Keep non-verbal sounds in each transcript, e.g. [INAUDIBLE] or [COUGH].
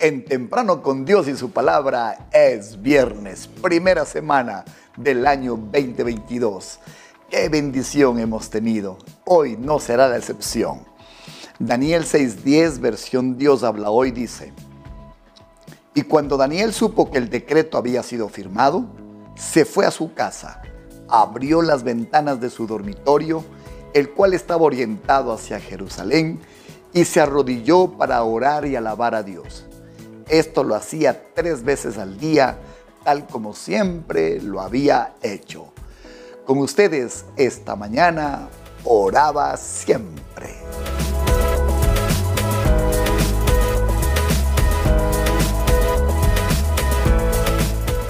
en Temprano con Dios y su palabra es viernes, primera semana del año 2022. Qué bendición hemos tenido. Hoy no será la excepción. Daniel 6:10, versión Dios habla hoy, dice, y cuando Daniel supo que el decreto había sido firmado, se fue a su casa, abrió las ventanas de su dormitorio, el cual estaba orientado hacia Jerusalén, y se arrodilló para orar y alabar a Dios. Esto lo hacía tres veces al día, tal como siempre lo había hecho. Con ustedes esta mañana oraba siempre.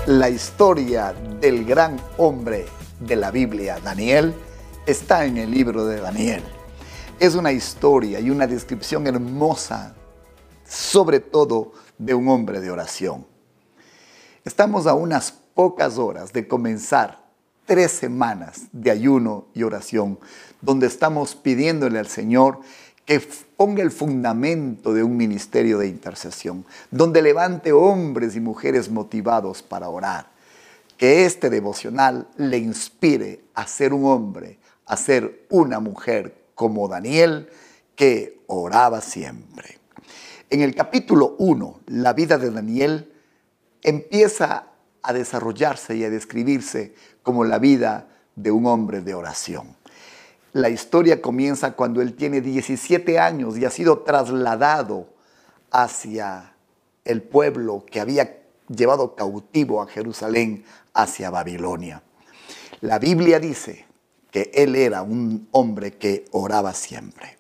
La historia del gran hombre de la Biblia, Daniel, está en el libro de Daniel. Es una historia y una descripción hermosa, sobre todo de un hombre de oración. Estamos a unas pocas horas de comenzar tres semanas de ayuno y oración, donde estamos pidiéndole al Señor que ponga el fundamento de un ministerio de intercesión, donde levante hombres y mujeres motivados para orar. Que este devocional le inspire a ser un hombre, a ser una mujer como Daniel, que oraba siempre. En el capítulo 1, la vida de Daniel empieza a desarrollarse y a describirse como la vida de un hombre de oración. La historia comienza cuando él tiene 17 años y ha sido trasladado hacia el pueblo que había llevado cautivo a Jerusalén, hacia Babilonia. La Biblia dice que él era un hombre que oraba siempre.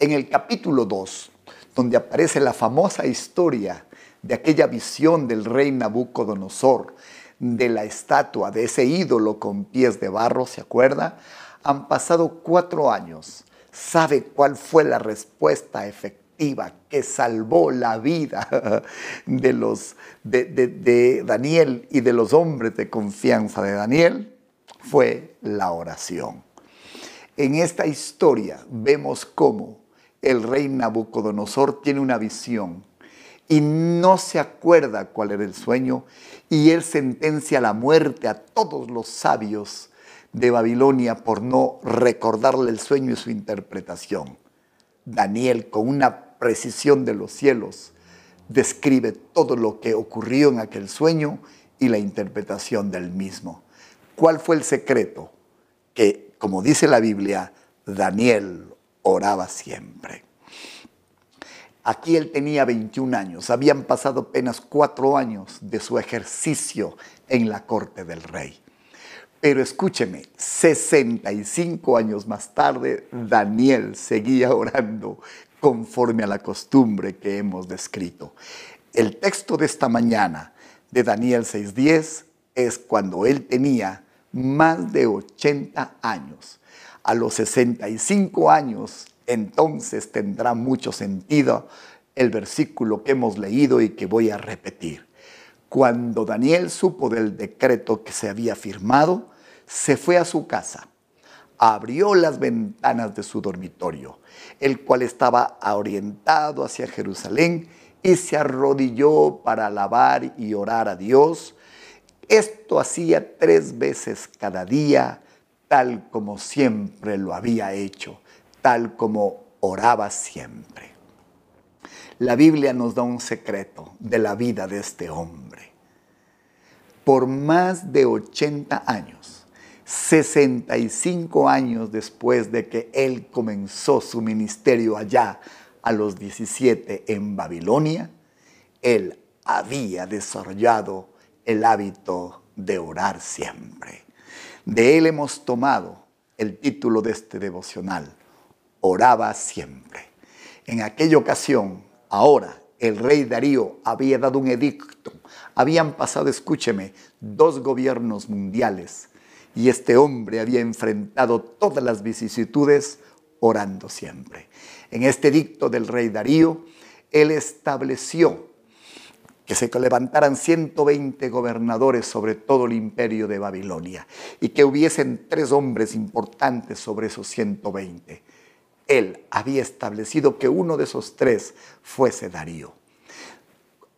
En el capítulo 2, donde aparece la famosa historia de aquella visión del rey Nabucodonosor, de la estatua, de ese ídolo con pies de barro, ¿se acuerda? Han pasado cuatro años. ¿Sabe cuál fue la respuesta efectiva que salvó la vida [LAUGHS] de, de Daniel y de los hombres de confianza de Daniel? Fue la oración. En esta historia vemos cómo el rey Nabucodonosor tiene una visión y no se acuerda cuál era el sueño y él sentencia la muerte a todos los sabios de Babilonia por no recordarle el sueño y su interpretación. Daniel, con una precisión de los cielos, describe todo lo que ocurrió en aquel sueño y la interpretación del mismo. ¿Cuál fue el secreto? Que, como dice la Biblia, Daniel oraba siempre. Aquí él tenía 21 años, habían pasado apenas cuatro años de su ejercicio en la corte del rey. Pero escúcheme, 65 años más tarde, Daniel seguía orando conforme a la costumbre que hemos descrito. El texto de esta mañana de Daniel 6.10 es cuando él tenía más de 80 años a los 65 años, entonces tendrá mucho sentido el versículo que hemos leído y que voy a repetir. Cuando Daniel supo del decreto que se había firmado, se fue a su casa, abrió las ventanas de su dormitorio, el cual estaba orientado hacia Jerusalén, y se arrodilló para alabar y orar a Dios. Esto hacía tres veces cada día tal como siempre lo había hecho, tal como oraba siempre. La Biblia nos da un secreto de la vida de este hombre. Por más de 80 años, 65 años después de que él comenzó su ministerio allá a los 17 en Babilonia, él había desarrollado el hábito de orar siempre. De él hemos tomado el título de este devocional, Oraba siempre. En aquella ocasión, ahora, el rey Darío había dado un edicto. Habían pasado, escúcheme, dos gobiernos mundiales y este hombre había enfrentado todas las vicisitudes orando siempre. En este edicto del rey Darío, él estableció que se levantaran 120 gobernadores sobre todo el imperio de Babilonia y que hubiesen tres hombres importantes sobre esos 120. Él había establecido que uno de esos tres fuese Darío.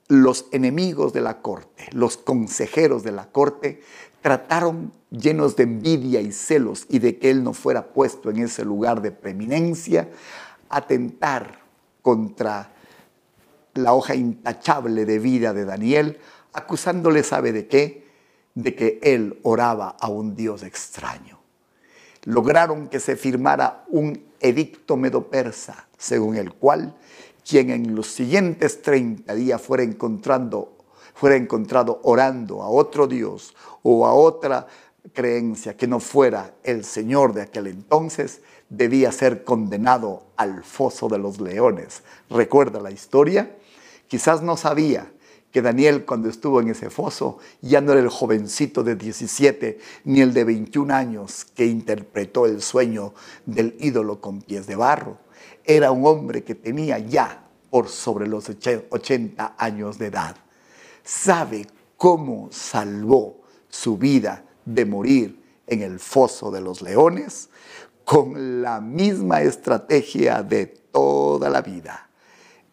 los enemigos de la corte, los consejeros de la corte, trataron llenos de envidia y celos y de que él no fuera puesto en ese lugar de preeminencia, atentar contra la hoja intachable de vida de Daniel, acusándole, ¿sabe de qué? De que él oraba a un Dios extraño. Lograron que se firmara un edicto medo-persa, según el cual quien en los siguientes 30 días fuera encontrando fuera encontrado orando a otro Dios o a otra creencia que no fuera el Señor de aquel entonces, debía ser condenado al foso de los leones. ¿Recuerda la historia? Quizás no sabía que Daniel cuando estuvo en ese foso ya no era el jovencito de 17 ni el de 21 años que interpretó el sueño del ídolo con pies de barro. Era un hombre que tenía ya por sobre los 80 años de edad. ¿Sabe cómo salvó su vida de morir en el foso de los leones? Con la misma estrategia de toda la vida.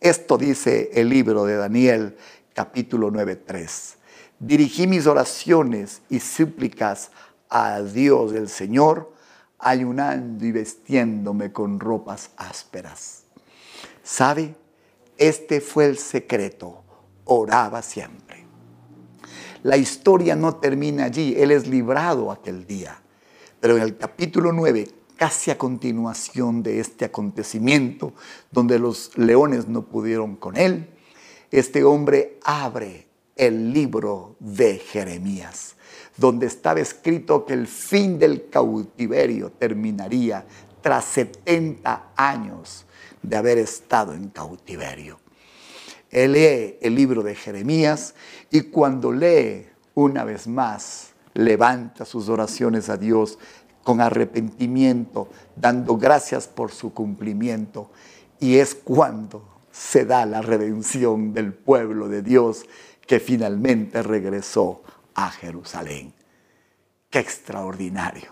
Esto dice el libro de Daniel capítulo 9.3. Dirigí mis oraciones y súplicas a Dios del Señor, ayunando y vestiéndome con ropas ásperas. ¿Sabe? Este fue el secreto. Oraba siempre. La historia no termina allí. Él es librado aquel día. Pero en el capítulo 9, casi a continuación de este acontecimiento, donde los leones no pudieron con él, este hombre abre el libro de Jeremías, donde estaba escrito que el fin del cautiverio terminaría tras 70 años de haber estado en cautiverio. Él lee el libro de Jeremías y cuando lee una vez más, levanta sus oraciones a Dios con arrepentimiento, dando gracias por su cumplimiento. Y es cuando se da la redención del pueblo de Dios que finalmente regresó a Jerusalén. Qué extraordinario.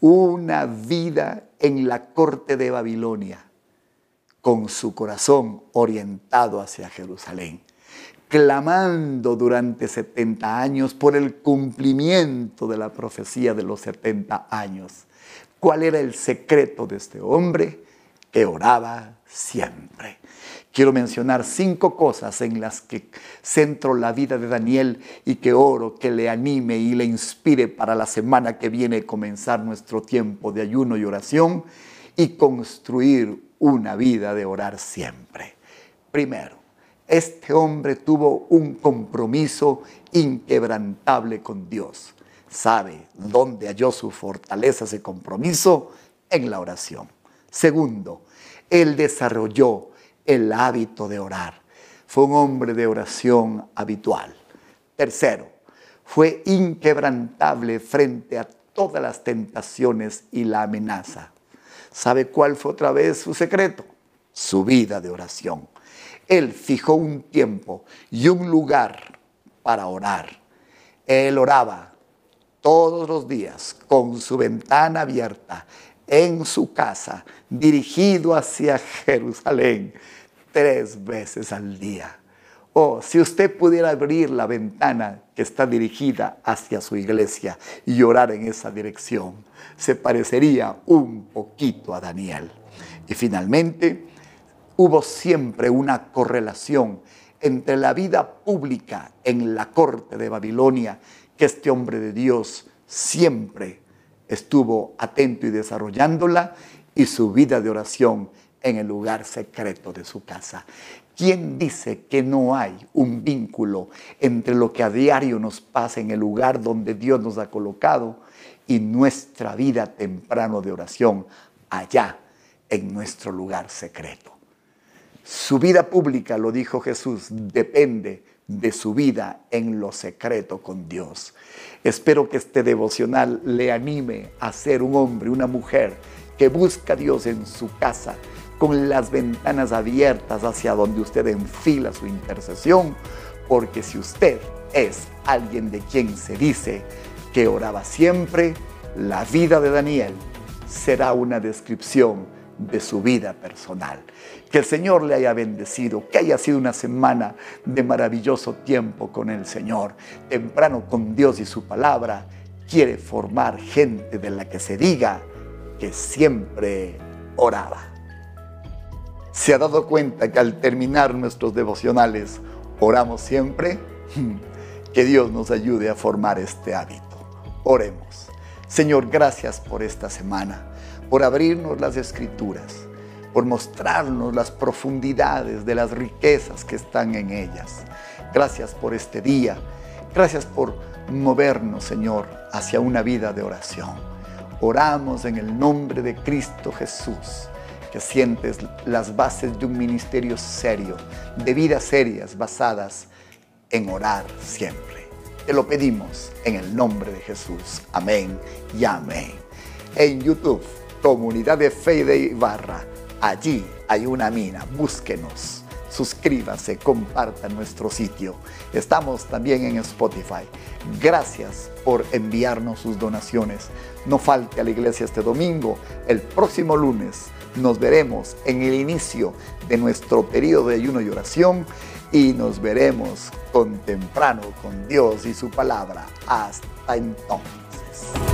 Una vida en la corte de Babilonia, con su corazón orientado hacia Jerusalén, clamando durante 70 años por el cumplimiento de la profecía de los 70 años. ¿Cuál era el secreto de este hombre? Que oraba siempre. Quiero mencionar cinco cosas en las que centro la vida de Daniel y que oro que le anime y le inspire para la semana que viene comenzar nuestro tiempo de ayuno y oración y construir una vida de orar siempre. Primero, este hombre tuvo un compromiso inquebrantable con Dios. ¿Sabe dónde halló su fortaleza ese compromiso? En la oración. Segundo, él desarrolló el hábito de orar. Fue un hombre de oración habitual. Tercero, fue inquebrantable frente a todas las tentaciones y la amenaza. ¿Sabe cuál fue otra vez su secreto? Su vida de oración. Él fijó un tiempo y un lugar para orar. Él oraba todos los días con su ventana abierta en su casa, dirigido hacia Jerusalén, tres veces al día. Oh, si usted pudiera abrir la ventana que está dirigida hacia su iglesia y orar en esa dirección, se parecería un poquito a Daniel. Y finalmente, hubo siempre una correlación entre la vida pública en la corte de Babilonia, que este hombre de Dios siempre estuvo atento y desarrollándola, y su vida de oración en el lugar secreto de su casa. ¿Quién dice que no hay un vínculo entre lo que a diario nos pasa en el lugar donde Dios nos ha colocado y nuestra vida temprano de oración allá en nuestro lugar secreto? Su vida pública, lo dijo Jesús, depende de su vida en lo secreto con Dios. Espero que este devocional le anime a ser un hombre, una mujer que busca a Dios en su casa, con las ventanas abiertas hacia donde usted enfila su intercesión, porque si usted es alguien de quien se dice que oraba siempre, la vida de Daniel será una descripción de su vida personal. Que el Señor le haya bendecido, que haya sido una semana de maravilloso tiempo con el Señor, temprano con Dios y su palabra. Quiere formar gente de la que se diga que siempre oraba. ¿Se ha dado cuenta que al terminar nuestros devocionales oramos siempre? [LAUGHS] Que Dios nos ayude a formar este hábito. Oremos. Señor, gracias por esta semana, por abrirnos las escrituras, por mostrarnos las profundidades de las riquezas que están en ellas. Gracias por este día. Gracias por movernos, Señor, hacia una vida de oración. Oramos en el nombre de Cristo Jesús, que sientes las bases de un ministerio serio, de vidas serias basadas en orar siempre. Te lo pedimos en el nombre de Jesús. Amén y amén. En YouTube, Comunidad de Fe de Ibarra. Allí hay una mina. Búsquenos. Suscríbase, comparta nuestro sitio. Estamos también en Spotify. Gracias por enviarnos sus donaciones. No falte a la iglesia este domingo. El próximo lunes nos veremos en el inicio de nuestro periodo de ayuno y oración y nos veremos con temprano con Dios y su palabra. Hasta entonces.